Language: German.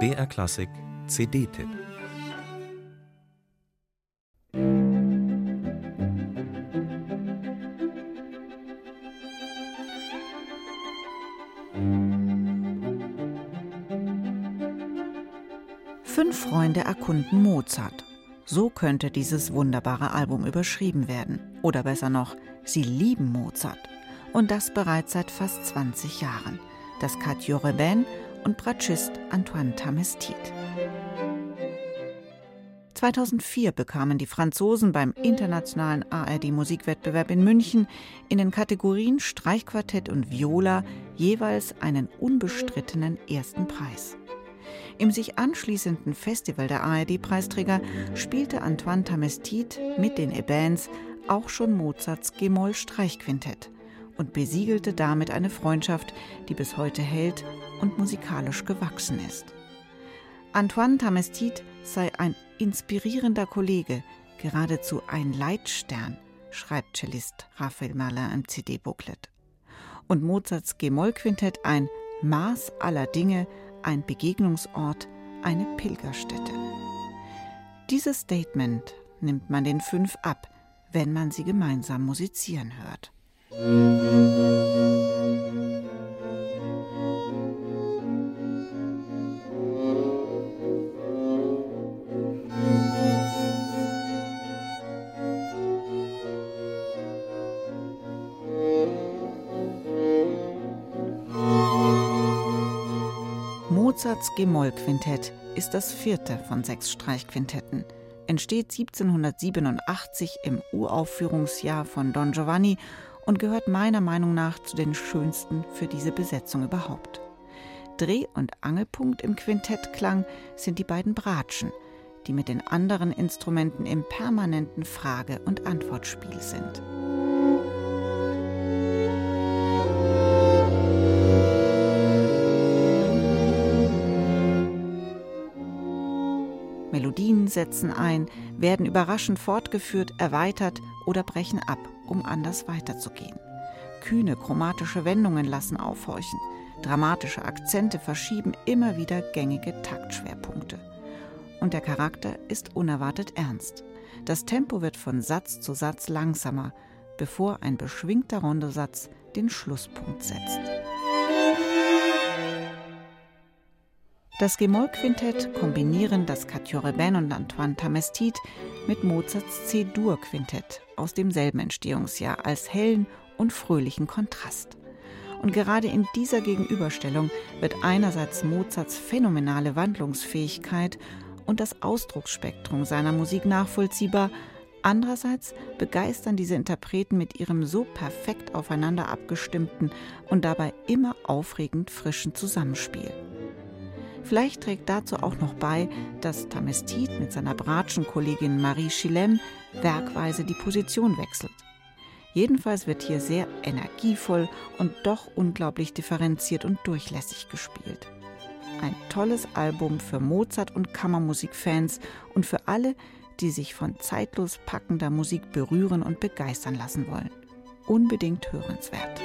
BR Klassik CD-Tipp Fünf Freunde erkunden Mozart. So könnte dieses wunderbare Album überschrieben werden. Oder besser noch, sie lieben Mozart. Und das bereits seit fast 20 Jahren. Das Quatuor Rebin und Bratschist Antoine Tamestit. 2004 bekamen die Franzosen beim internationalen ARD-Musikwettbewerb in München in den Kategorien Streichquartett und Viola jeweils einen unbestrittenen ersten Preis. Im sich anschließenden Festival der ARD-Preisträger spielte Antoine Tamestit mit den Ebans auch schon Mozarts G-Moll-Streichquintett und besiegelte damit eine Freundschaft, die bis heute hält und musikalisch gewachsen ist. Antoine Tamestit sei ein inspirierender Kollege, geradezu ein Leitstern, schreibt Cellist Raphael Mahler im CD-Booklet. Und Mozarts G-Moll-Quintett ein Maß aller Dinge, ein Begegnungsort, eine Pilgerstätte. Dieses Statement nimmt man den fünf ab, wenn man sie gemeinsam musizieren hört. Mozarts G-Moll-Quintett ist das vierte von sechs Streichquintetten. Entsteht 1787 im Uraufführungsjahr von Don Giovanni und gehört meiner Meinung nach zu den schönsten für diese Besetzung überhaupt. Dreh- und Angelpunkt im Quintettklang sind die beiden Bratschen, die mit den anderen Instrumenten im permanenten Frage- und Antwortspiel sind. Melodien setzen ein, werden überraschend fortgeführt, erweitert oder brechen ab, um anders weiterzugehen. Kühne chromatische Wendungen lassen aufhorchen. Dramatische Akzente verschieben immer wieder gängige Taktschwerpunkte. Und der Charakter ist unerwartet ernst. Das Tempo wird von Satz zu Satz langsamer, bevor ein beschwingter Rondosatz den Schlusspunkt setzt. Das G-Moll-Quintett kombinieren das Quatuor Rebin und Antoine Tamestit mit Mozarts C-Dur-Quintett aus demselben Entstehungsjahr als hellen und fröhlichen Kontrast. Und gerade in dieser Gegenüberstellung wird einerseits Mozarts phänomenale Wandlungsfähigkeit und das Ausdrucksspektrum seiner Musik nachvollziehbar, andererseits begeistern diese Interpreten mit ihrem so perfekt aufeinander abgestimmten und dabei immer aufregend frischen Zusammenspiel. Vielleicht trägt dazu auch noch bei, dass Tamestit mit seiner Bratschenkollegin Marie Chilem werkweise die Position wechselt. Jedenfalls wird hier sehr energievoll und doch unglaublich differenziert und durchlässig gespielt. Ein tolles Album für Mozart- und Kammermusikfans und für alle, die sich von zeitlos packender Musik berühren und begeistern lassen wollen. Unbedingt hörenswert.